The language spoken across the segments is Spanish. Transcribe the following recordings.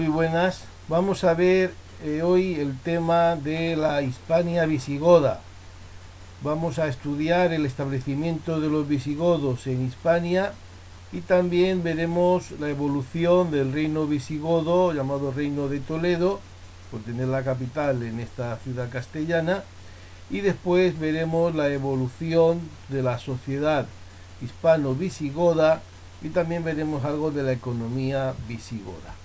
Muy buenas. Vamos a ver eh, hoy el tema de la Hispania visigoda. Vamos a estudiar el establecimiento de los visigodos en Hispania y también veremos la evolución del reino visigodo llamado Reino de Toledo, por tener la capital en esta ciudad castellana, y después veremos la evolución de la sociedad hispano-visigoda y también veremos algo de la economía visigoda.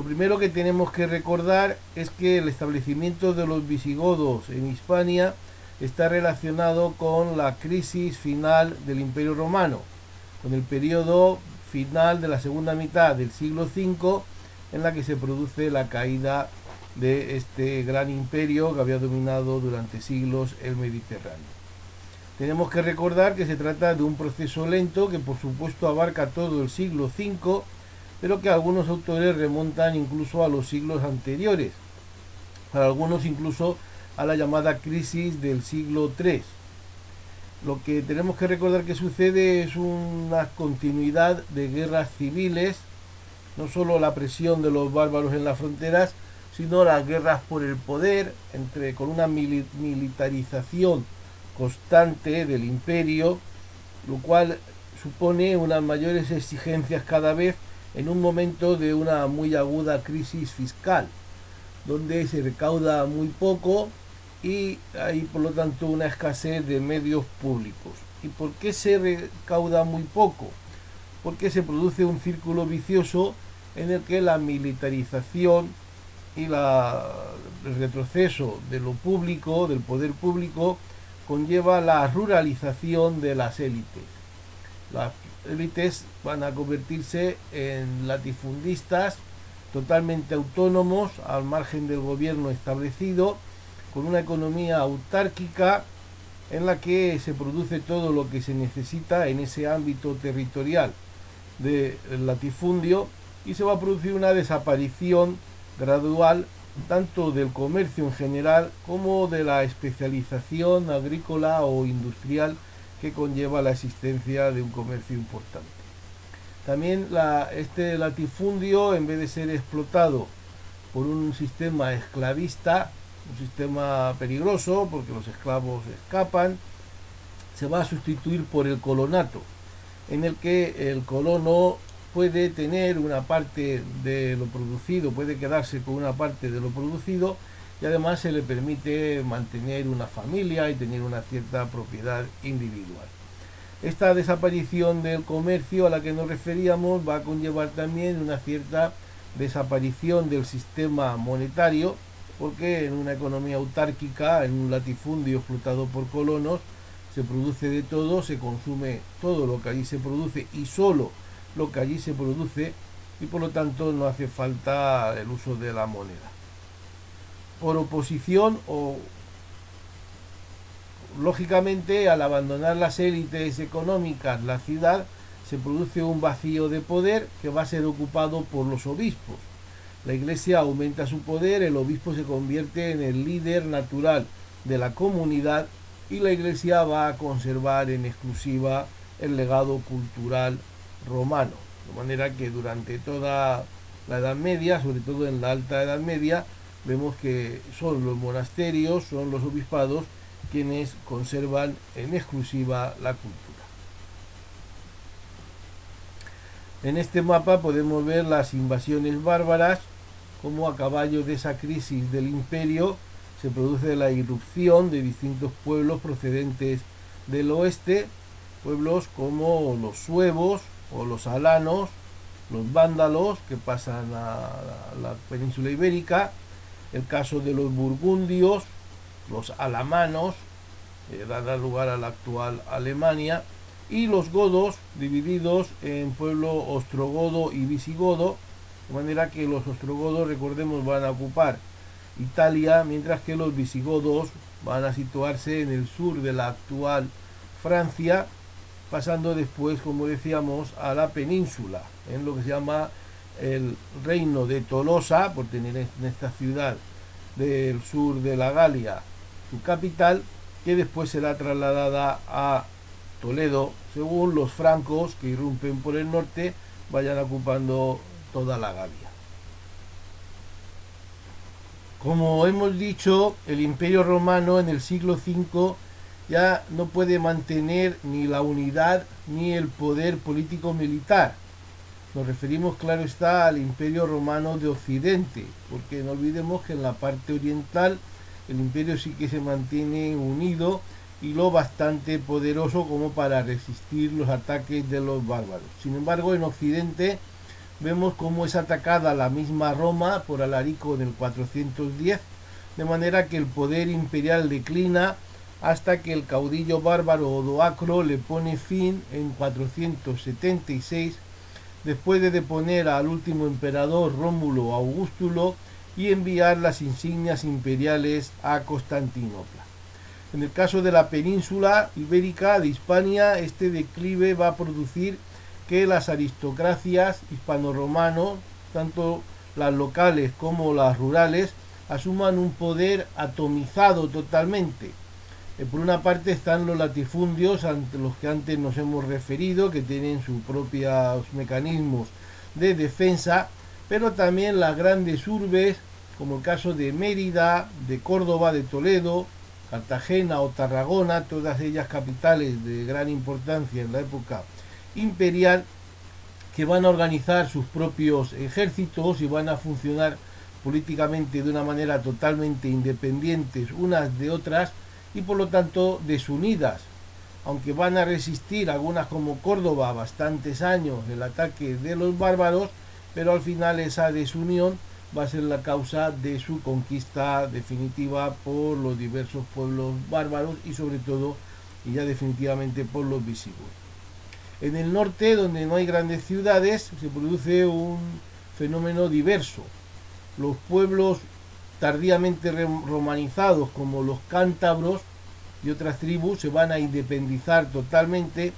Lo primero que tenemos que recordar es que el establecimiento de los visigodos en Hispania está relacionado con la crisis final del Imperio Romano, con el periodo final de la segunda mitad del siglo V en la que se produce la caída de este gran imperio que había dominado durante siglos el Mediterráneo. Tenemos que recordar que se trata de un proceso lento que por supuesto abarca todo el siglo V pero que algunos autores remontan incluso a los siglos anteriores, para algunos incluso a la llamada crisis del siglo III. Lo que tenemos que recordar que sucede es una continuidad de guerras civiles, no solo la presión de los bárbaros en las fronteras, sino las guerras por el poder, entre, con una militarización constante del imperio, lo cual supone unas mayores exigencias cada vez en un momento de una muy aguda crisis fiscal, donde se recauda muy poco y hay por lo tanto una escasez de medios públicos. ¿Y por qué se recauda muy poco? Porque se produce un círculo vicioso en el que la militarización y la, el retroceso de lo público, del poder público, conlleva la ruralización de las élites. Élites van a convertirse en latifundistas totalmente autónomos al margen del gobierno establecido, con una economía autárquica en la que se produce todo lo que se necesita en ese ámbito territorial del latifundio y se va a producir una desaparición gradual tanto del comercio en general como de la especialización agrícola o industrial que conlleva la existencia de un comercio importante. También este latifundio, en vez de ser explotado por un sistema esclavista, un sistema peligroso porque los esclavos escapan, se va a sustituir por el colonato, en el que el colono puede tener una parte de lo producido, puede quedarse con una parte de lo producido y además se le permite mantener una familia y tener una cierta propiedad individual. Esta desaparición del comercio a la que nos referíamos va a conllevar también una cierta desaparición del sistema monetario, porque en una economía autárquica, en un latifundio explotado por colonos, se produce de todo, se consume todo lo que allí se produce y solo lo que allí se produce y por lo tanto no hace falta el uso de la moneda por oposición o lógicamente al abandonar las élites económicas la ciudad se produce un vacío de poder que va a ser ocupado por los obispos. La iglesia aumenta su poder, el obispo se convierte en el líder natural de la comunidad y la iglesia va a conservar en exclusiva el legado cultural romano. De manera que durante toda la Edad Media, sobre todo en la Alta Edad Media, vemos que son los monasterios, son los obispados quienes conservan en exclusiva la cultura. En este mapa podemos ver las invasiones bárbaras, como a caballo de esa crisis del imperio se produce la irrupción de distintos pueblos procedentes del oeste, pueblos como los suevos o los alanos, los vándalos que pasan a la península ibérica, el caso de los burgundios, los alamanos, eh, dará lugar a la actual Alemania, y los godos, divididos en pueblo ostrogodo y visigodo, de manera que los ostrogodos, recordemos, van a ocupar Italia, mientras que los visigodos van a situarse en el sur de la actual Francia, pasando después, como decíamos, a la península, en lo que se llama el reino de Tolosa, por tener en esta ciudad del sur de la Galia su capital, que después será trasladada a Toledo, según los francos que irrumpen por el norte vayan ocupando toda la Galia. Como hemos dicho, el Imperio Romano en el siglo V ya no puede mantener ni la unidad ni el poder político-militar. Nos referimos, claro está, al Imperio Romano de Occidente, porque no olvidemos que en la parte oriental el imperio sí que se mantiene unido y lo bastante poderoso como para resistir los ataques de los bárbaros. Sin embargo, en Occidente vemos cómo es atacada la misma Roma por Alarico en el 410, de manera que el poder imperial declina hasta que el caudillo bárbaro Odoacro le pone fin en 476, después de deponer al último emperador Rómulo Augustulo y enviar las insignias imperiales a Constantinopla. En el caso de la península ibérica de Hispania, este declive va a producir que las aristocracias hispano-romanos, tanto las locales como las rurales, asuman un poder atomizado totalmente. Eh, por una parte están los latifundios, ante los que antes nos hemos referido, que tienen sus propios mecanismos de defensa, pero también las grandes urbes, como el caso de Mérida, de Córdoba, de Toledo, Cartagena o Tarragona, todas ellas capitales de gran importancia en la época imperial que van a organizar sus propios ejércitos y van a funcionar políticamente de una manera totalmente independientes unas de otras y por lo tanto desunidas. Aunque van a resistir algunas como Córdoba bastantes años el ataque de los bárbaros, pero al final esa desunión va a ser la causa de su conquista definitiva por los diversos pueblos bárbaros y sobre todo y ya definitivamente por los visigodos. En el norte, donde no hay grandes ciudades, se produce un fenómeno diverso. Los pueblos tardíamente romanizados, como los cántabros y otras tribus, se van a independizar totalmente.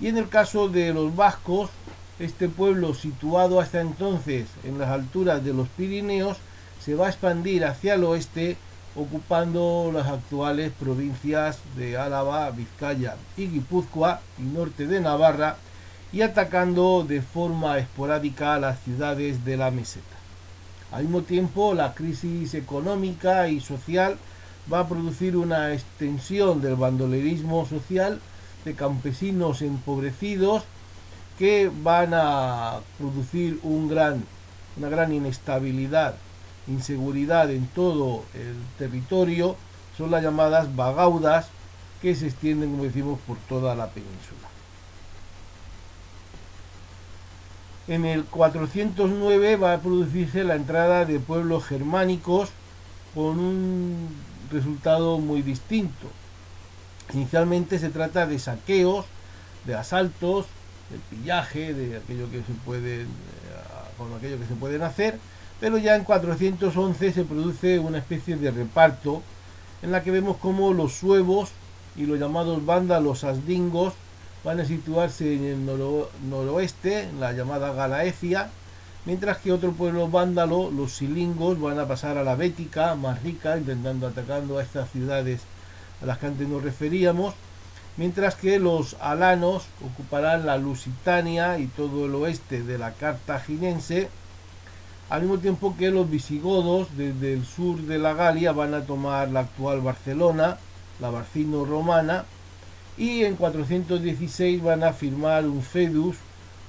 Y en el caso de los vascos, este pueblo situado hasta entonces en las alturas de los Pirineos, se va a expandir hacia el oeste ocupando las actuales provincias de Álava, Vizcaya y Guipúzcoa y norte de Navarra y atacando de forma esporádica las ciudades de la meseta. Al mismo tiempo, la crisis económica y social va a producir una extensión del bandolerismo social de campesinos empobrecidos que van a producir una gran inestabilidad inseguridad en todo el territorio son las llamadas bagaudas que se extienden, como decimos, por toda la península. En el 409 va a producirse la entrada de pueblos germánicos con un resultado muy distinto. Inicialmente se trata de saqueos, de asaltos, de pillaje, de aquello que se puede, eh, aquello que se pueden hacer, pero ya en 411 se produce una especie de reparto en la que vemos como los suevos y los llamados vándalos asdingos van a situarse en el noroeste, en la llamada Galaecia, mientras que otro pueblo vándalo, los silingos, van a pasar a la Bética, más rica, intentando atacando a estas ciudades a las que antes nos referíamos, mientras que los alanos ocuparán la Lusitania y todo el oeste de la Cartaginense, al mismo tiempo que los visigodos desde el sur de la Galia van a tomar la actual Barcelona, la Barcino romana, y en 416 van a firmar un fedus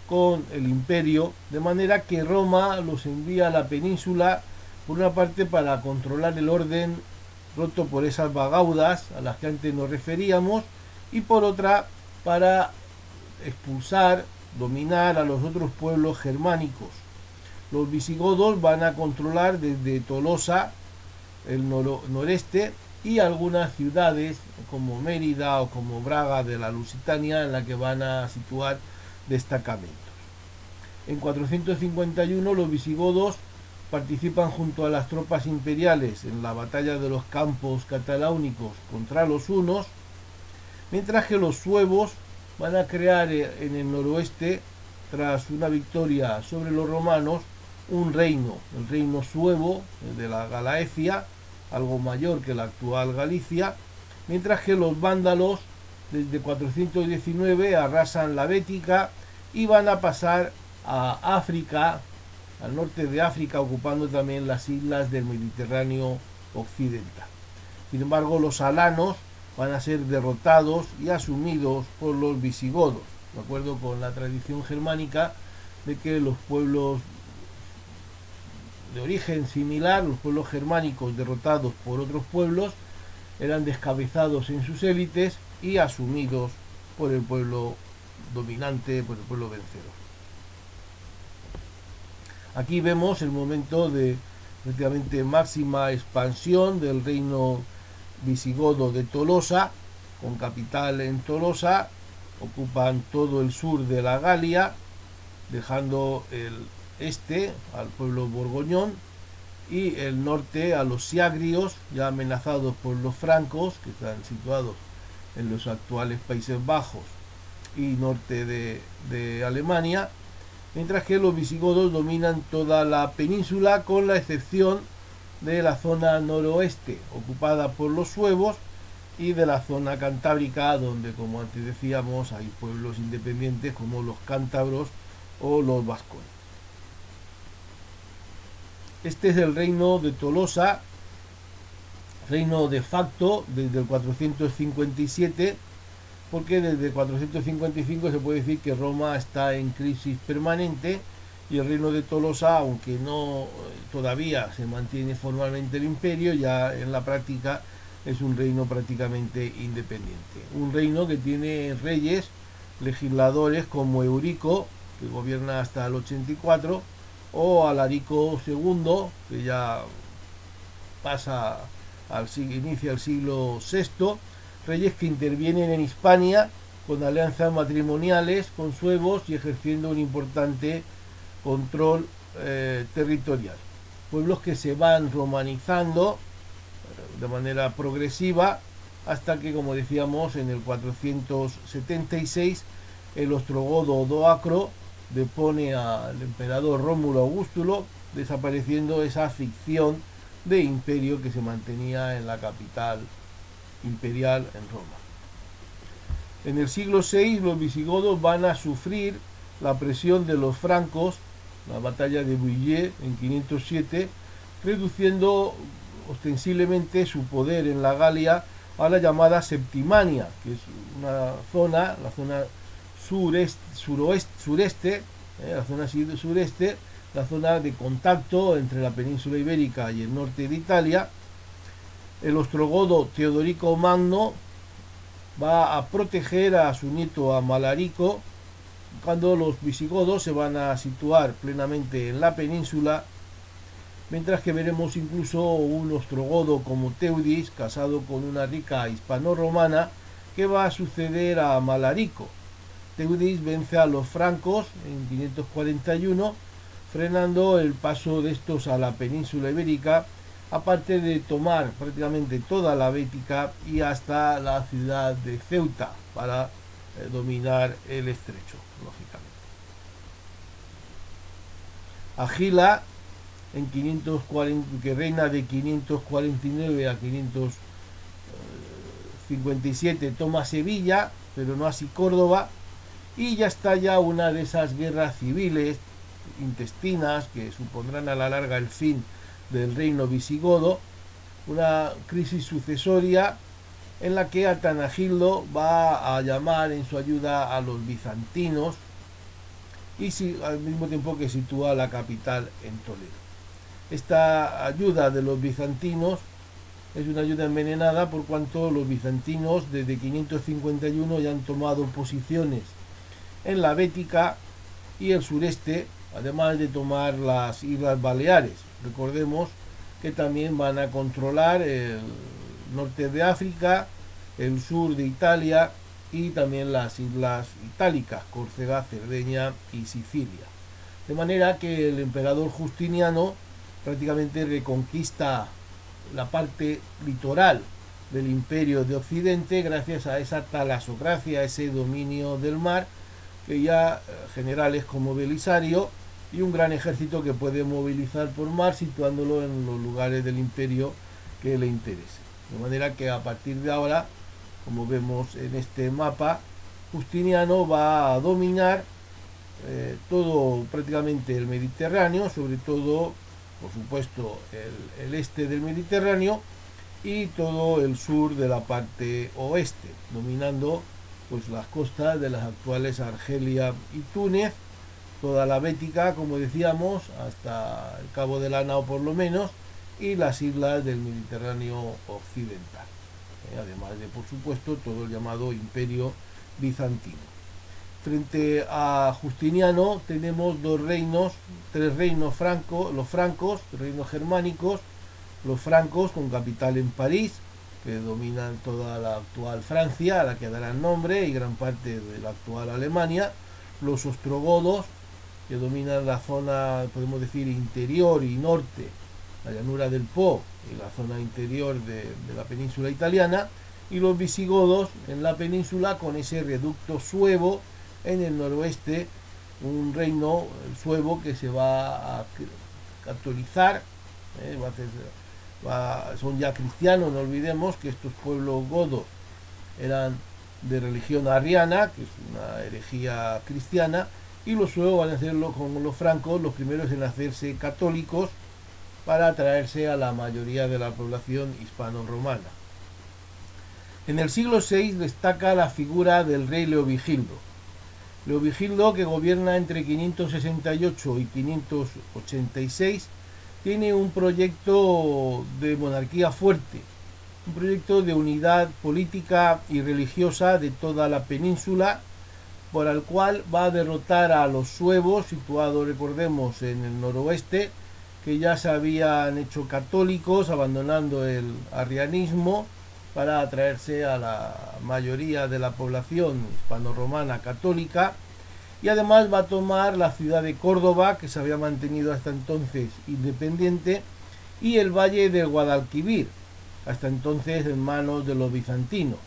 con el imperio, de manera que Roma los envía a la península, por una parte para controlar el orden roto por esas bagaudas a las que antes nos referíamos, y por otra para expulsar, dominar a los otros pueblos germánicos. Los visigodos van a controlar desde Tolosa, el noreste, y algunas ciudades como Mérida o como Braga de la Lusitania en la que van a situar destacamentos. En 451 los visigodos participan junto a las tropas imperiales en la batalla de los campos cataláunicos contra los hunos, mientras que los suevos van a crear en el noroeste, tras una victoria sobre los romanos, un reino, el reino suevo de la Galaecia, algo mayor que la actual Galicia, mientras que los vándalos desde 419 arrasan la Bética y van a pasar a África al norte de África, ocupando también las islas del Mediterráneo occidental. Sin embargo, los alanos van a ser derrotados y asumidos por los visigodos, de acuerdo con la tradición germánica de que los pueblos de origen similar, los pueblos germánicos derrotados por otros pueblos, eran descabezados en sus élites y asumidos por el pueblo dominante, por el pueblo vencedor. Aquí vemos el momento de prácticamente máxima expansión del reino visigodo de Tolosa, con capital en Tolosa, ocupan todo el sur de la Galia, dejando el este al pueblo borgoñón y el norte a los siagrios, ya amenazados por los francos, que están situados en los actuales Países Bajos y norte de, de Alemania, mientras que los visigodos dominan toda la península con la excepción de la zona noroeste ocupada por los suevos y de la zona cantábrica donde como antes decíamos hay pueblos independientes como los cántabros o los vascones. Este es el reino de Tolosa, reino de facto desde el 457, porque desde 455 se puede decir que Roma está en crisis permanente y el reino de Tolosa, aunque no todavía se mantiene formalmente el imperio, ya en la práctica es un reino prácticamente independiente. Un reino que tiene reyes, legisladores como Eurico, que gobierna hasta el 84, o Alarico II, que ya pasa al inicia el siglo VI, reyes que intervienen en Hispania con alianzas matrimoniales con suevos y ejerciendo un importante control eh, territorial. Pueblos que se van romanizando eh, de manera progresiva hasta que, como decíamos, en el 476 el ostrogodo Doacro depone al emperador Rómulo Augustulo, desapareciendo esa ficción de imperio que se mantenía en la capital imperial en Roma. En el siglo VI los visigodos van a sufrir la presión de los francos, la batalla de Bouillé en 507, reduciendo ostensiblemente su poder en la Galia a la llamada Septimania, que es una zona, la zona sureste, suroeste, sureste, eh, la zona sureste, la zona de contacto entre la península ibérica y el norte de Italia. El ostrogodo Teodorico Magno va a proteger a su nieto Amalarico cuando los visigodos se van a situar plenamente en la península, mientras que veremos incluso un ostrogodo como Teudis, casado con una rica hispano-romana, que va a suceder a Amalarico. Teudis vence a los francos en 541, frenando el paso de estos a la península ibérica, aparte de tomar prácticamente toda la Bética y hasta la ciudad de Ceuta para eh, dominar el estrecho, lógicamente. Agila, en 540, que reina de 549 a 557, toma Sevilla, pero no así Córdoba, y ya está ya una de esas guerras civiles intestinas que supondrán a la larga el fin del reino visigodo, una crisis sucesoria en la que Atanagildo va a llamar en su ayuda a los bizantinos y al mismo tiempo que sitúa la capital en Toledo. Esta ayuda de los bizantinos es una ayuda envenenada por cuanto los bizantinos desde 551 ya han tomado posiciones en la Bética y el sureste, además de tomar las Islas Baleares. Recordemos que también van a controlar el norte de África, el sur de Italia y también las islas itálicas, Córcega, Cerdeña y Sicilia. De manera que el emperador Justiniano prácticamente reconquista la parte litoral del imperio de Occidente gracias a esa talasocracia, ese dominio del mar ya eh, generales como Belisario y un gran ejército que puede movilizar por mar situándolo en los lugares del imperio que le interese. De manera que a partir de ahora, como vemos en este mapa, Justiniano va a dominar eh, todo prácticamente el Mediterráneo, sobre todo, por supuesto, el, este del Mediterráneo y todo el sur de la parte oeste, dominando pues las costas de las actuales Argelia y Túnez, toda la Bética, como decíamos, hasta el Cabo de Lana o por lo menos, y las islas del Mediterráneo occidental, eh, además de, por supuesto, todo el llamado Imperio Bizantino. Frente a Justiniano tenemos dos reinos, tres reinos francos, los francos, reinos germánicos, los francos con capital en París, que dominan toda la actual Francia, a la que darán nombre, y gran parte de la actual Alemania, los ostrogodos, que dominan la zona, podemos decir, interior y norte, la llanura del Po y la zona interior de, la península italiana, y los visigodos en la península con ese reducto suevo en el noroeste, un reino suevo que se va a catolizar, eh, son ya cristianos, no olvidemos que estos pueblos godos eran de religión ariana, que es una herejía cristiana, y los suevos van a hacerlo con los francos, los primeros en hacerse católicos para atraerse a la mayoría de la población hispano-romana. En el siglo VI destaca la figura del rey Leovigildo. Leovigildo, que gobierna entre 568 y 586, tiene un proyecto de monarquía fuerte, un proyecto de unidad política y religiosa de toda la península, por el cual va a derrotar a los suevos, situados, recordemos, en el noroeste, que ya se habían hecho católicos, abandonando el arrianismo, para atraerse a la mayoría de la población hispano-romana católica y además va a tomar la ciudad de Córdoba, que se había mantenido hasta entonces independiente, y el valle de Guadalquivir, hasta entonces en manos de los bizantinos,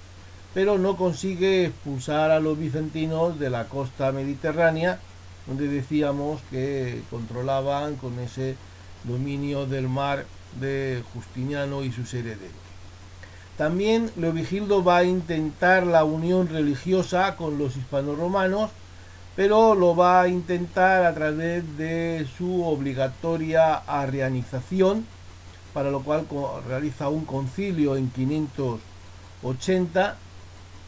pero no consigue expulsar a los bizantinos de la costa mediterránea, donde decíamos que controlaban con ese dominio del mar de Justiniano y sus herederos. También Leovigildo va a intentar la unión religiosa con los hispanoromanos, pero lo va a intentar a través de su obligatoria arrianización, para lo cual realiza un concilio en 580,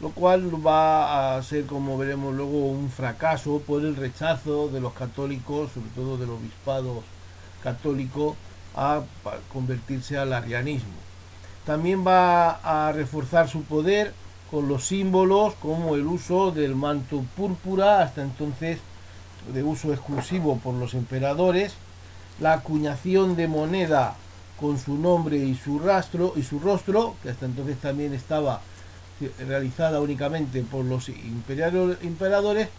lo cual va a ser, como veremos luego, un fracaso por el rechazo de los católicos, sobre todo del obispado católico, a convertirse al arrianismo. También va a reforzar su poder con los símbolos como el uso del manto púrpura, hasta entonces de uso exclusivo por los emperadores, la acuñación de moneda con su nombre y su rastro y su rostro, que hasta entonces también estaba realizada únicamente por los emperadores,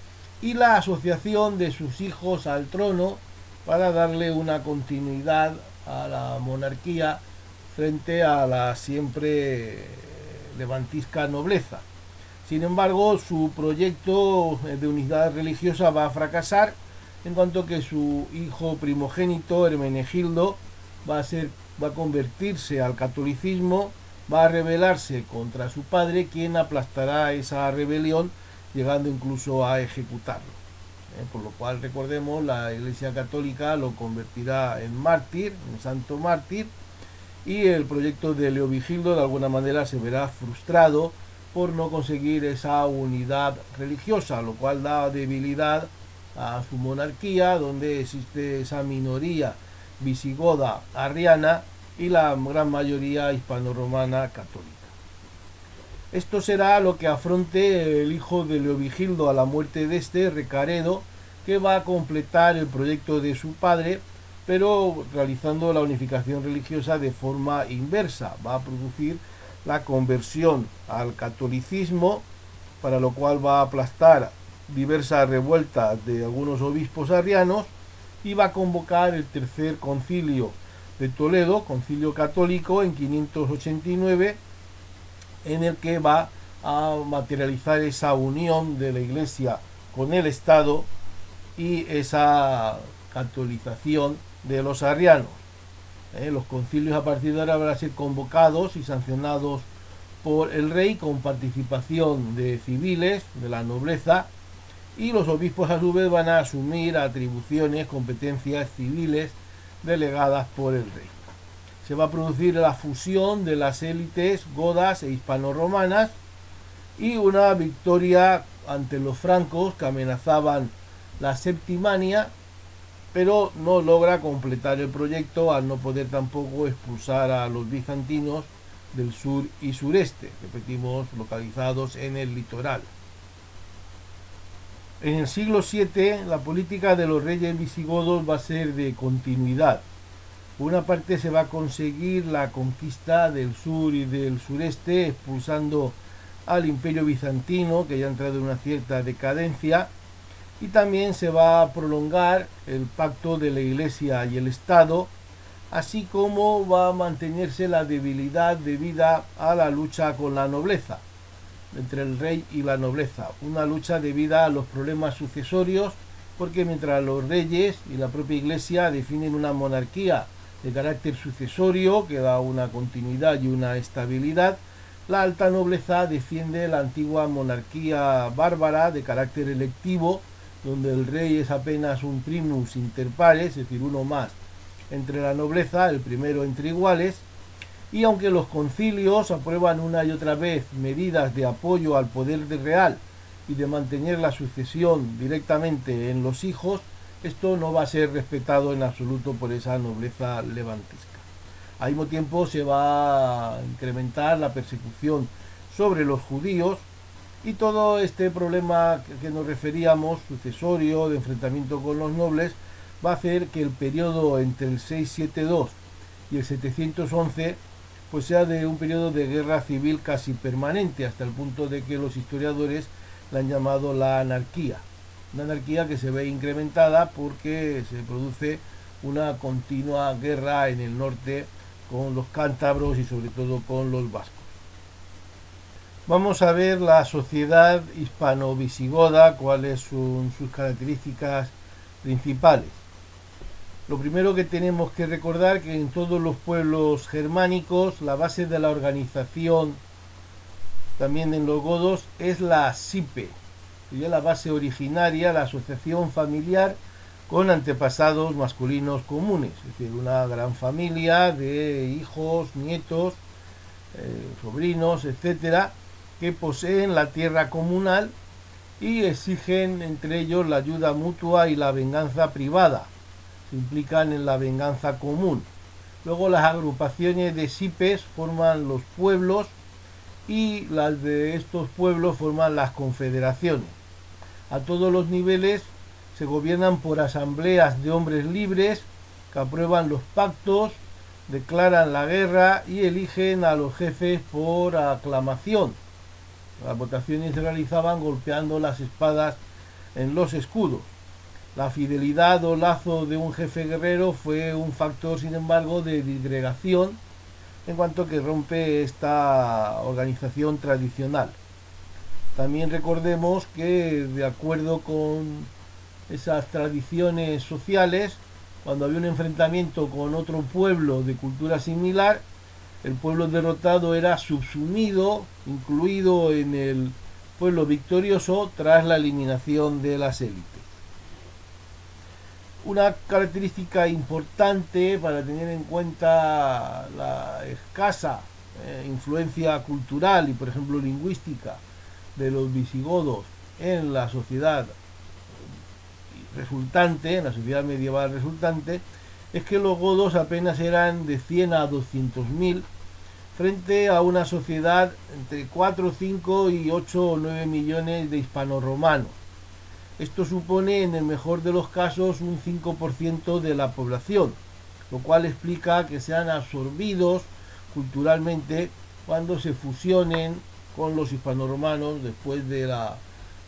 y la asociación de sus hijos al trono para darle una continuidad a la monarquía frente a la siempre levantisca nobleza. Sin embargo, su proyecto de unidad religiosa va a fracasar, en cuanto que su hijo primogénito, Hermenegildo, va a, ser, va a convertirse al catolicismo, va a rebelarse contra su padre, quien aplastará esa rebelión, llegando incluso a ejecutarlo. Eh, por lo cual, recordemos, la Iglesia Católica lo convertirá en mártir, en santo mártir, y el proyecto de Leovigildo de alguna manera se verá frustrado por no conseguir esa unidad religiosa, lo cual da debilidad a su monarquía, donde existe esa minoría visigoda arriana y la gran mayoría hispano-romana católica. Esto será lo que afronte el hijo de Leovigildo a la muerte de este, Recaredo, que va a completar el proyecto de su padre pero realizando la unificación religiosa de forma inversa. Va a producir la conversión al catolicismo, para lo cual va a aplastar diversas revueltas de algunos obispos arrianos y va a convocar el tercer concilio de Toledo, concilio católico, en 589, en el que va a materializar esa unión de la Iglesia con el Estado y esa catolización de los arrianos. Eh, los concilios a partir de ahora van a ser convocados y sancionados por el rey con participación de civiles, de la nobleza, y los obispos a su vez van a asumir atribuciones, competencias civiles delegadas por el rey. Se va a producir la fusión de las élites godas e hispano-romanas y una victoria ante los francos que amenazaban la septimania, pero no logra completar el proyecto al no poder tampoco expulsar a los bizantinos del sur y sureste, repetimos, localizados en el litoral. En el siglo VII la política de los reyes visigodos va a ser de continuidad. Una parte se va a conseguir la conquista del sur y del sureste, expulsando al imperio bizantino, que ya ha entrado en una cierta decadencia, y también se va a prolongar el pacto de la Iglesia y el Estado, así como va a mantenerse la debilidad debida a la lucha con la nobleza entre el rey y la nobleza, una lucha debida a los problemas sucesorios, porque mientras los reyes y la propia iglesia definen una monarquía de carácter sucesorio que da una continuidad y una estabilidad, la alta nobleza defiende la antigua monarquía bárbara de carácter electivo, donde el rey es apenas un primus inter pares, es decir, uno más entre la nobleza, el primero entre iguales, y aunque los concilios aprueban una y otra vez medidas de apoyo al poder real y de mantener la sucesión directamente en los hijos, esto no va a ser respetado en absoluto por esa nobleza levantisca. Al mismo tiempo se va a incrementar la persecución sobre los judíos y todo este problema que nos referíamos, sucesorio, de enfrentamiento con los nobles, va a hacer que el periodo entre el 672 y el 711 pues sea de un periodo de guerra civil casi permanente, hasta el punto de que los historiadores la han llamado la anarquía. Una anarquía que se ve incrementada porque se produce una continua guerra en el norte con los cántabros y sobre todo con los vascos. Vamos a ver la sociedad hispano-visigoda, cuáles son sus características principales. Lo primero que tenemos que recordar que en todos los pueblos germánicos la base de la organización, también en los godos, es la SIPE, sería la base originaria, la asociación familiar con antepasados masculinos comunes, es decir, una gran familia de hijos, nietos, eh, sobrinos, etcétera, que poseen la tierra comunal y exigen entre ellos la ayuda mutua y la venganza privada implican en la venganza común. Luego las agrupaciones de SIPES forman los pueblos y las de estos pueblos forman las confederaciones. A todos los niveles se gobiernan por asambleas de hombres libres que aprueban los pactos, declaran la guerra y eligen a los jefes por aclamación. Las votaciones se realizaban golpeando las espadas en los escudos. La fidelidad o lazo de un jefe guerrero fue un factor, sin embargo, de disgregación en cuanto que rompe esta organización tradicional. También recordemos que de acuerdo con esas tradiciones sociales, cuando había un enfrentamiento con otro pueblo de cultura similar, el pueblo derrotado era subsumido, incluido en el pueblo victorioso tras la eliminación de las élites. Una característica importante para tener en cuenta la escasa eh, influencia cultural y, por ejemplo, lingüística de los visigodos en la sociedad resultante, en la sociedad medieval resultante, es que los godos apenas eran de 100 a 200 mil frente a una sociedad entre 4, 5 y 8 o 9 millones de hispanoromanos esto supone en el mejor de los casos un 5% de la población, lo cual explica que sean absorbidos culturalmente cuando se fusionen con los hispanoromanos después de la,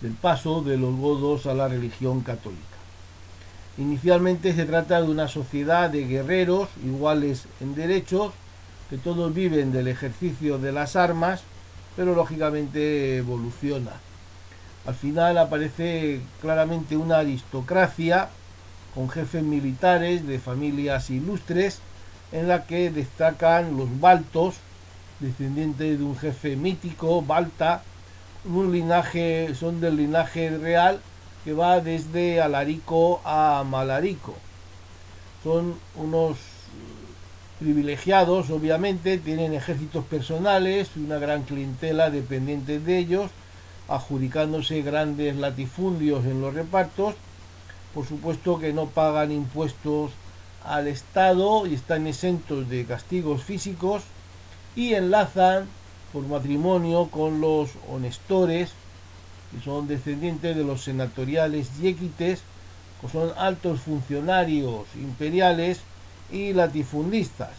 del paso de los godos a la religión católica. Inicialmente se trata de una sociedad de guerreros iguales en derechos, que todos viven del ejercicio de las armas, pero lógicamente evoluciona. Al final aparece claramente una aristocracia con jefes militares de familias ilustres en la que destacan los baltos, descendientes de un jefe mítico, Balta, un linaje, son del linaje real que va desde Alarico a Malarico. Son unos privilegiados, obviamente, tienen ejércitos personales y una gran clientela dependiente de ellos, adjudicándose grandes latifundios en los repartos. Por supuesto que no pagan impuestos al Estado y están exentos de castigos físicos y enlazan por matrimonio con los honestores, que son descendientes de los senatoriales yequites, que son altos funcionarios imperiales y latifundistas,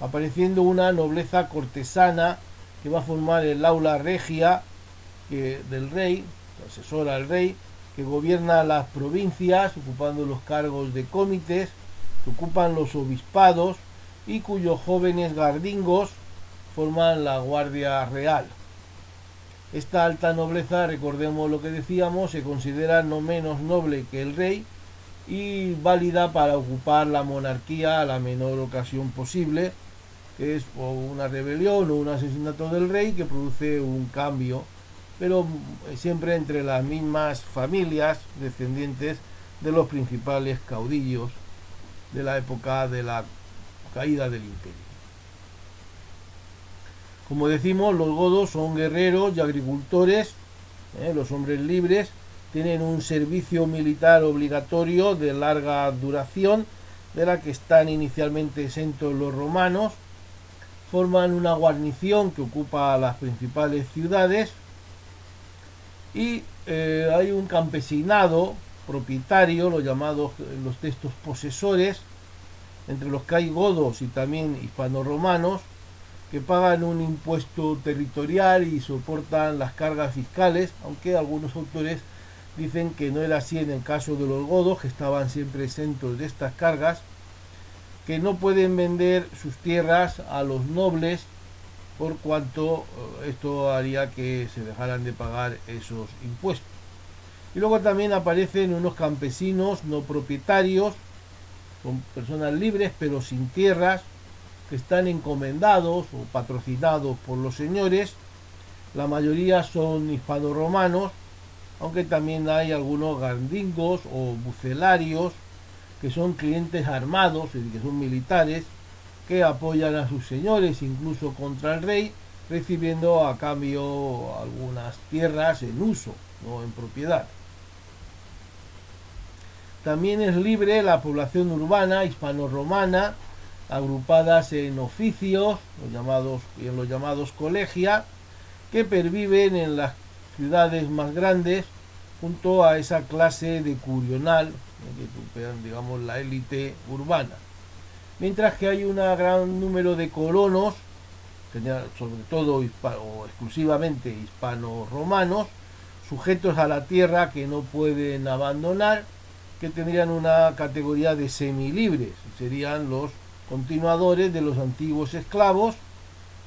apareciendo una nobleza cortesana que va a formar el aula regia del rey, asesora al rey, que gobierna las provincias, ocupando los cargos de cómites, que ocupan los obispados y cuyos jóvenes gardingos forman la Guardia Real. Esta alta nobleza, recordemos lo que decíamos, se considera no menos noble que el rey y válida para ocupar la monarquía a la menor ocasión posible, que es una rebelión o un asesinato del rey que produce un cambio, pero siempre entre las mismas familias descendientes de los principales caudillos de la época de la caída del imperio. Como decimos, los godos son guerreros y agricultores, ¿eh? los hombres libres, tienen un servicio militar obligatorio de larga duración, de la que están inicialmente exentos los romanos, forman una guarnición que ocupa las principales ciudades. Y eh, hay un campesinado propietario, los llamados los textos posesores, entre los que hay godos y también hispano-romanos, que pagan un impuesto territorial y soportan las cargas fiscales, aunque algunos autores dicen que no era así en el caso de los godos, que estaban siempre exentos de estas cargas, que no pueden vender sus tierras a los nobles por cuanto eh, esto haría que se dejaran de pagar esos impuestos. Y luego también aparecen unos campesinos no propietarios, son personas libres pero sin tierras, que están encomendados o patrocinados por los señores. La mayoría son hispano-romanos, aunque también hay algunos gandingos o bucelarios que son clientes armados, y que son militares, que apoyan a sus señores incluso contra el rey, recibiendo a cambio algunas tierras en uso, no en propiedad. También es libre la población urbana hispano-romana, agrupadas en oficios, los en los llamados colegia, que perviven en las ciudades más grandes junto a esa clase de curional, que digamos la élite urbana. Mientras que hay un gran número de colonos, sobre todo o exclusivamente hispano-romanos, sujetos a la tierra que no pueden abandonar, que tendrían una categoría de semilibres, serían los continuadores de los antiguos esclavos,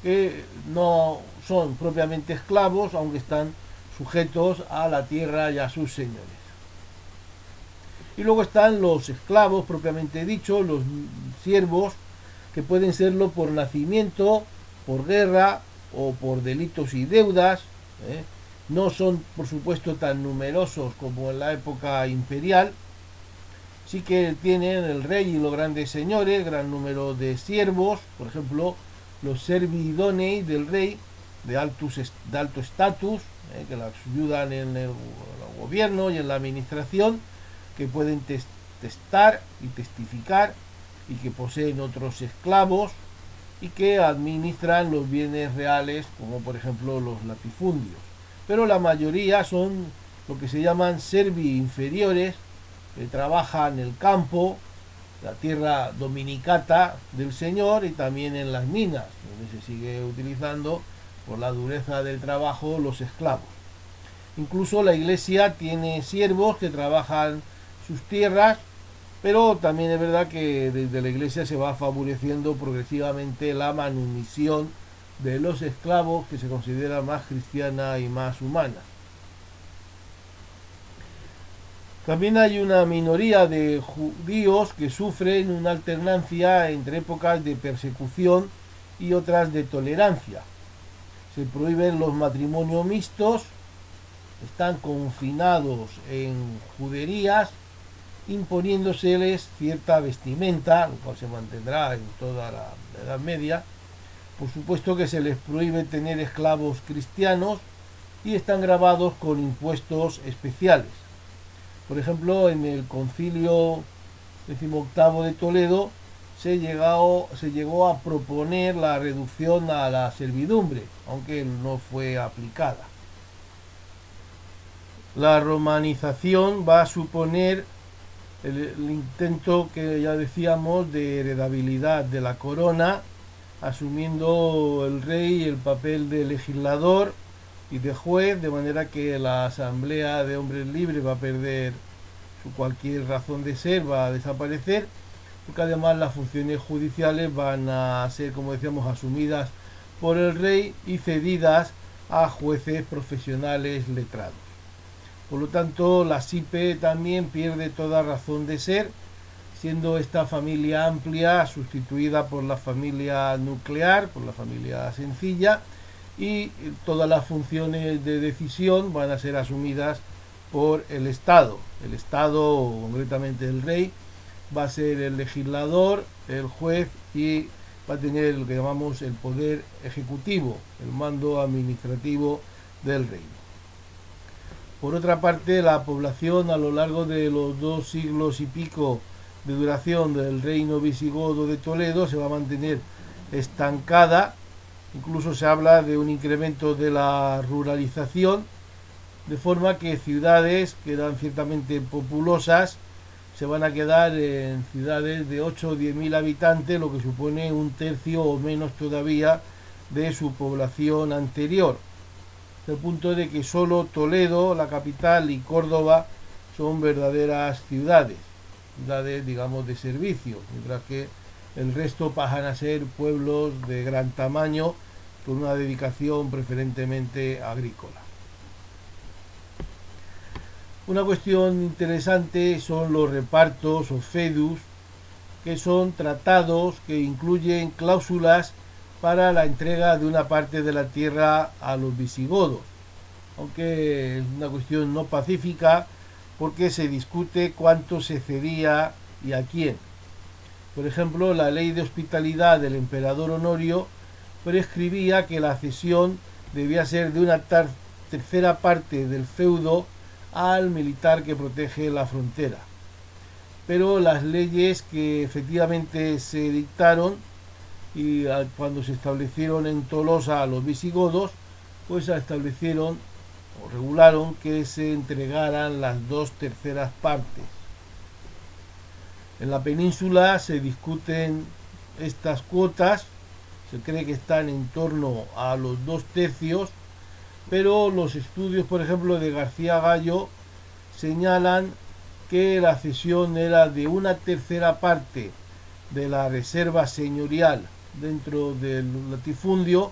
que no son propiamente esclavos, aunque están sujetos a la tierra y a sus señores. Y luego están los esclavos propiamente dicho, los siervos, que pueden serlo por nacimiento, por guerra o por delitos y deudas. ¿eh? No son, por supuesto, tan numerosos como en la época imperial, sí que tienen el rey y los grandes señores, gran número de siervos, por ejemplo, los servidonei del rey de, altus, de alto estatus, eh, que las ayudan en el, gobierno y en la administración, que pueden testar y testificar y que poseen otros esclavos y que administran los bienes reales, como por ejemplo los latifundios. Pero la mayoría son lo que se llaman servi inferiores, que trabaja en el campo, la tierra dominicata del Señor y también en las minas, donde se sigue utilizando por la dureza del trabajo los esclavos. Incluso la iglesia tiene siervos que trabajan sus tierras, pero también es verdad que desde la iglesia se va favoreciendo progresivamente la manumisión de los esclavos que se considera más cristiana y más humana. También hay una minoría de judíos que sufren una alternancia entre épocas de persecución y otras de tolerancia. Se prohíben los matrimonios mixtos están confinados en juderías, imponiéndoseles cierta vestimenta, lo cual se mantendrá en toda la Edad Media. Por supuesto que se les prohíbe tener esclavos cristianos y están grabados con impuestos especiales. Por ejemplo, en el concilio XVIII de Toledo se, llegó, se llegó a proponer la reducción a la servidumbre, aunque no fue aplicada. La romanización va a suponer el, intento que ya decíamos de heredabilidad de la corona, asumiendo el rey el papel de legislador y de juez, de manera que la asamblea de hombres libres va a perder su cualquier razón de ser, va a desaparecer, porque además las funciones judiciales van a ser, como decíamos, asumidas por el rey y cedidas a jueces profesionales letrados. Por lo tanto, la SIPE también pierde toda razón de ser, siendo esta familia amplia sustituida por la familia nuclear, por la familia sencilla, y todas las funciones de decisión van a ser asumidas por el Estado. El Estado, concretamente el rey, va a ser el legislador, el juez y va a tener lo que llamamos el poder ejecutivo, el mando administrativo del reino. Por otra parte, la población a lo largo de los dos siglos y pico de duración del reino visigodo de Toledo se va a mantener estancada, incluso se habla de un incremento de la ruralización, de forma que ciudades que eran ciertamente populosas se van a quedar en ciudades de 8 o 10 mil habitantes, lo que supone un tercio o menos todavía de su población anterior el punto de que solo Toledo, la capital, y Córdoba son verdaderas ciudades, ciudades, digamos, de servicio, mientras que el resto pasan a ser pueblos de gran tamaño con una dedicación preferentemente agrícola. Una cuestión interesante son los repartos o fedus, que son tratados que incluyen cláusulas para la entrega de una parte de la tierra a los visigodos, aunque es una cuestión no pacífica porque se discute cuánto se cedía y a quién. Por ejemplo, la ley de hospitalidad del emperador Honorio prescribía que la cesión debía ser de una tercera parte del feudo al militar que protege la frontera. Pero las leyes que efectivamente se dictaron y cuando se establecieron en Tolosa los visigodos, pues establecieron o regularon que se entregaran las dos terceras partes. En la península se discuten estas cuotas, se cree que están en torno a los dos tercios, pero los estudios, por ejemplo, de García Gallo señalan que la cesión era de una tercera parte de la reserva señorial dentro del latifundio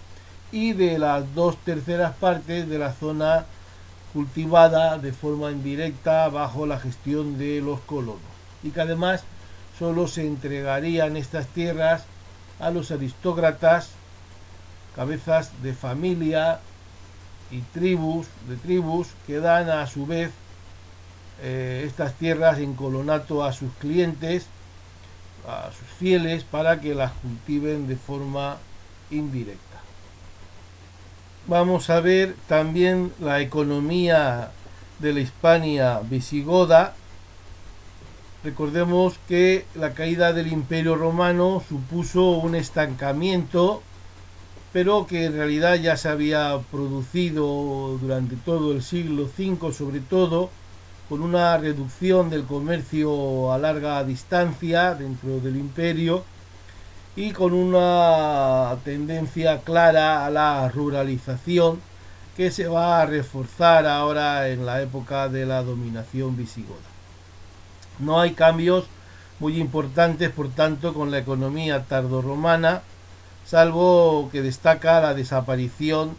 y de las dos terceras partes de la zona cultivada de forma indirecta bajo la gestión de los colonos. Y que además solo se entregarían estas tierras a los aristócratas, cabezas de familia y tribus, de tribus que dan a su vez eh, estas tierras en colonato a sus clientes a sus fieles para que las cultiven de forma indirecta. Vamos a ver también la economía de la Hispania visigoda. Recordemos que la caída del Imperio Romano supuso un estancamiento, pero que en realidad ya se había producido durante todo el siglo V, sobre todo con una reducción del comercio a larga distancia dentro del imperio y con una tendencia clara a la ruralización que se va a reforzar ahora en la época de la dominación visigoda. No hay cambios muy importantes, por tanto, con la economía tardorromana, salvo que destaca la desaparición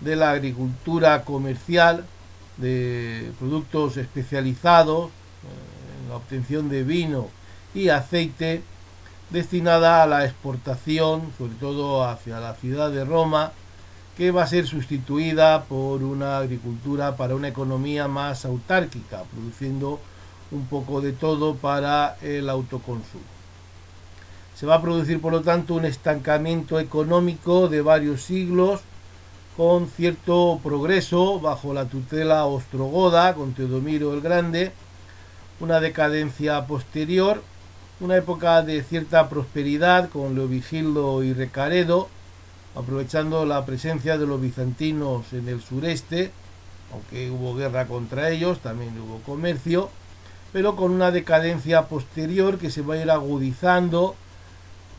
de la agricultura comercial, de productos especializados eh, en la obtención de vino y aceite destinada a la exportación, sobre todo hacia la ciudad de Roma, que va a ser sustituida por una agricultura para una economía más autárquica, produciendo un poco de todo para el autoconsumo. Se va a producir, por lo tanto, un estancamiento económico de varios siglos, con cierto progreso bajo la tutela ostrogoda, con Teodomiro el Grande, una decadencia posterior, una época de cierta prosperidad con Leovigildo y Recaredo, aprovechando la presencia de los bizantinos en el sureste, aunque hubo guerra contra ellos, también hubo comercio, pero con una decadencia posterior que se va a ir agudizando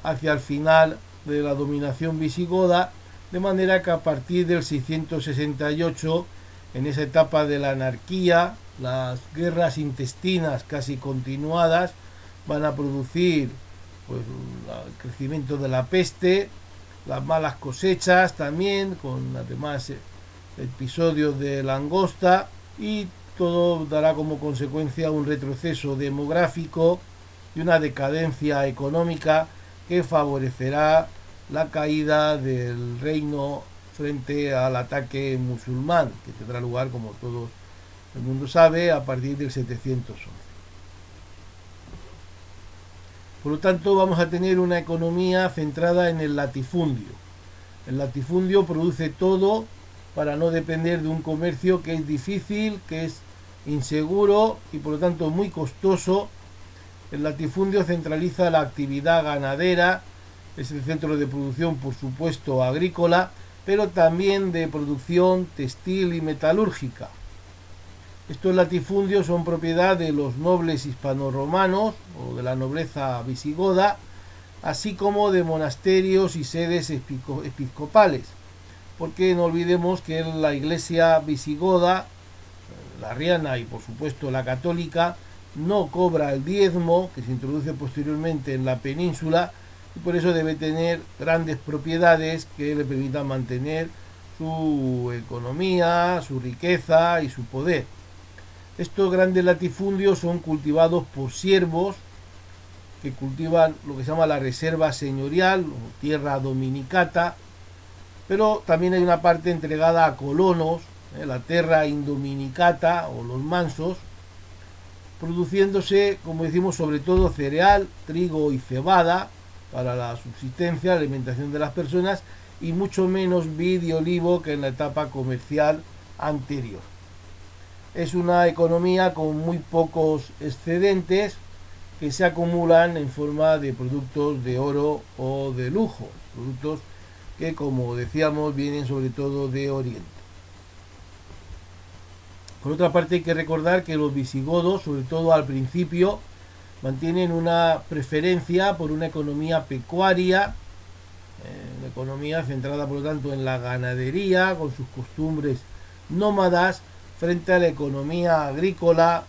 hacia el final de la dominación visigoda, de manera que a partir del 668, en esa etapa de la anarquía, las guerras intestinas casi continuadas van a producir pues, el crecimiento de la peste, las malas cosechas también, con además episodios de langosta y todo dará como consecuencia un retroceso demográfico y una decadencia económica que favorecerá la caída del reino frente al ataque musulmán, que tendrá lugar, como todo el mundo sabe, a partir del 711. Por lo tanto, vamos a tener una economía centrada en el latifundio. El latifundio produce todo para no depender de un comercio que es difícil, que es inseguro y por lo tanto muy costoso el latifundio centraliza la actividad ganadera, es el centro de producción, por supuesto, agrícola, pero también de producción textil y metalúrgica. Estos latifundios son propiedad de los nobles hispanoromanos o de la nobleza visigoda, así como de monasterios y sedes episcopales, porque no olvidemos que la iglesia visigoda, la riana y por supuesto la católica, no cobra el diezmo que se introduce posteriormente en la península y por eso debe tener grandes propiedades que le permitan mantener su economía, su riqueza y su poder. Estos grandes latifundios son cultivados por siervos que cultivan lo que se llama la reserva señorial o tierra dominicata, pero también hay una parte entregada a colonos, ¿eh? la tierra indominicata o los mansos, produciéndose, como decimos, sobre todo cereal, trigo y cebada para la subsistencia, la alimentación de las personas y mucho menos vid y olivo que en la etapa comercial anterior. Es una economía con muy pocos excedentes que se acumulan en forma de productos de oro o de lujo, productos que como decíamos vienen sobre todo de Oriente. Por otra parte hay que recordar que los visigodos, sobre todo al principio, mantienen una preferencia por una economía pecuaria, eh, una economía centrada por lo tanto en la ganadería, con sus costumbres nómadas, frente a la economía agrícola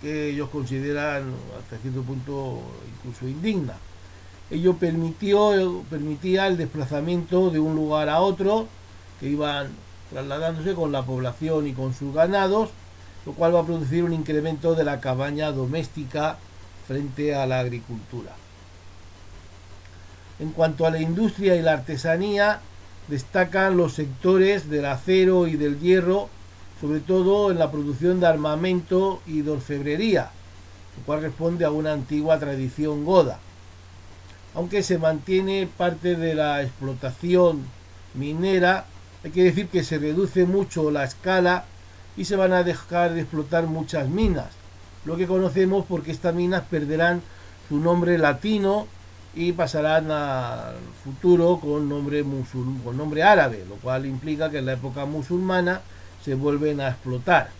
que ellos consideran hasta cierto punto incluso indigna. Ello permitió, permitía el desplazamiento de un lugar a otro, que iban trasladándose con la población y con sus ganados, lo cual va a producir un incremento de la cabaña doméstica frente a la agricultura. En cuanto a la industria y la artesanía, destacan los sectores del acero y del hierro, sobre todo en la producción de armamento y de orfebrería, lo cual responde a una antigua tradición goda. Aunque se mantiene parte de la explotación minera, hay que decir que se reduce mucho la escala y se van a dejar de explotar muchas minas, lo que conocemos porque estas minas perderán su nombre latino y pasarán al futuro con nombre, con nombre árabe, lo cual implica que en la época musulmana se vuelven a explotar.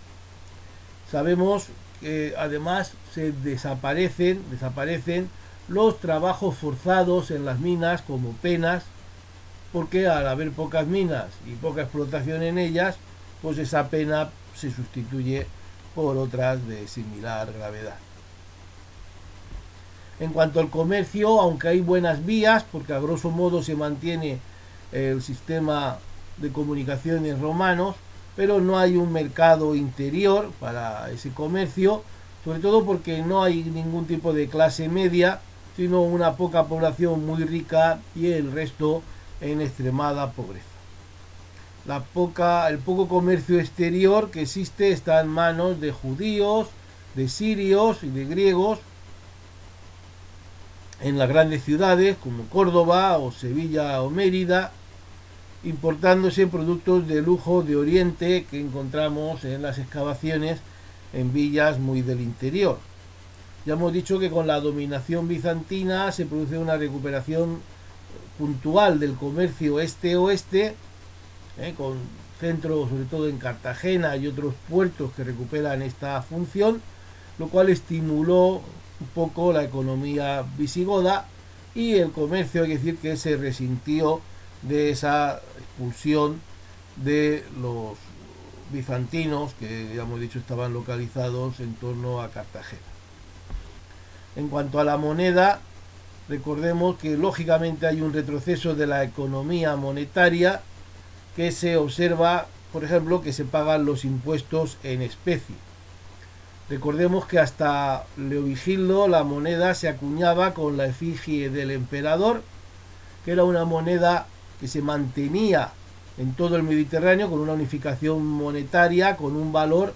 Sabemos que además se desaparecen, desaparecen los trabajos forzados en las minas como penas porque al haber pocas minas y poca explotación en ellas, pues esa pena se sustituye por otras de similar gravedad. En cuanto al comercio, aunque hay buenas vías, porque a grosso modo se mantiene el sistema de comunicaciones romanos, pero no hay un mercado interior para ese comercio, sobre todo porque no hay ningún tipo de clase media, sino una poca población muy rica y el resto en extremada pobreza. el poco comercio exterior que existe está en manos de judíos, de sirios y de griegos en las grandes ciudades como Córdoba o Sevilla o Mérida, importándose productos de lujo de Oriente que encontramos en las excavaciones en villas muy del interior. Ya hemos dicho que con la dominación bizantina se produce una recuperación puntual del comercio este-oeste, eh, con centros sobre todo en Cartagena y otros puertos que recuperan esta función, lo cual estimuló un poco la economía visigoda y el comercio, hay que decir que se resintió de esa expulsión de los bizantinos que ya hemos dicho estaban localizados en torno a Cartagena. En cuanto a la moneda, recordemos que lógicamente hay un retroceso de la economía monetaria que se observa, por ejemplo, que se pagan los impuestos en especie. Recordemos que hasta Leovigildo la moneda se acuñaba con la efigie del emperador, que era una moneda que se mantenía en todo el Mediterráneo con una unificación monetaria, con un valor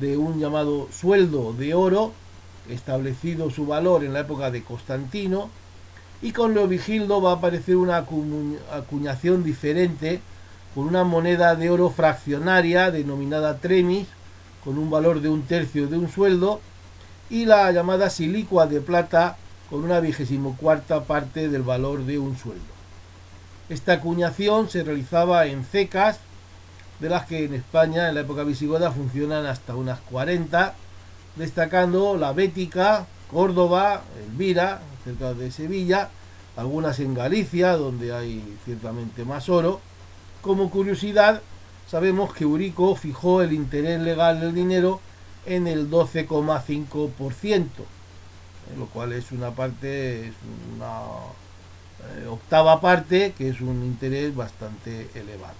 de un llamado sueldo de oro, establecido su valor en la época de Constantino, y con Leovigildo va a aparecer una acuñación diferente, con una moneda de oro fraccionaria denominada tremis, con un valor de un tercio de un sueldo, y la llamada silicua de plata con una vigésimo cuarta parte del valor de un sueldo. Esta acuñación se realizaba en cecas, de las que en España en la época visigoda funcionan hasta unas 40, destacando la Bética, Córdoba, Elvira, cerca de Sevilla, algunas en Galicia, donde hay ciertamente más oro. Como curiosidad, sabemos que Eurico fijó el interés legal del dinero en el 12,5%, eh, lo cual es una parte, es una eh, octava parte, que es un interés bastante elevado.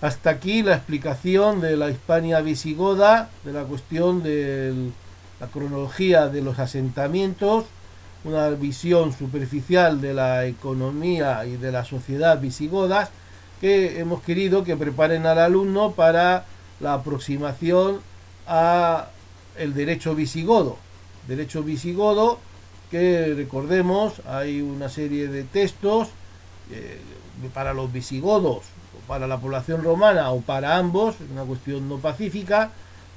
Hasta aquí la explicación de la Hispania visigoda, de la cuestión de la cronología de los asentamientos, una visión superficial de la economía y de la sociedad visigodas, que hemos querido que preparen al alumno para la aproximación a el derecho visigodo. Derecho visigodo que recordemos hay una serie de textos eh, para los visigodos, para la población romana o para ambos, una cuestión no pacífica,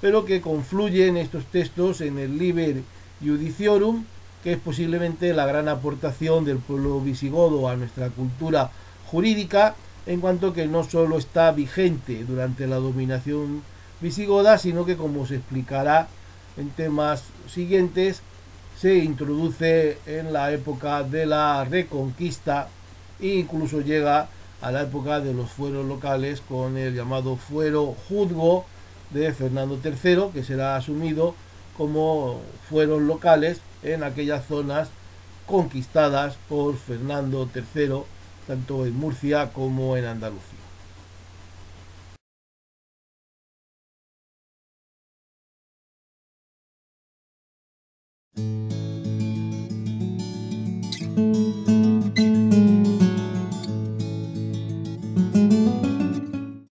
pero que confluyen estos textos en el Liber Judiciorum, que es posiblemente la gran aportación del pueblo visigodo a nuestra cultura jurídica en cuanto que no solo está vigente durante la dominación visigoda, sino que como se explicará en temas siguientes, se introduce en la época de la reconquista e incluso llega a la época de los fueros locales con el llamado fuero juzgo de Fernando III, que será asumido como fueron locales en aquellas zonas conquistadas por Fernando III, tanto en Murcia como en Andalucía.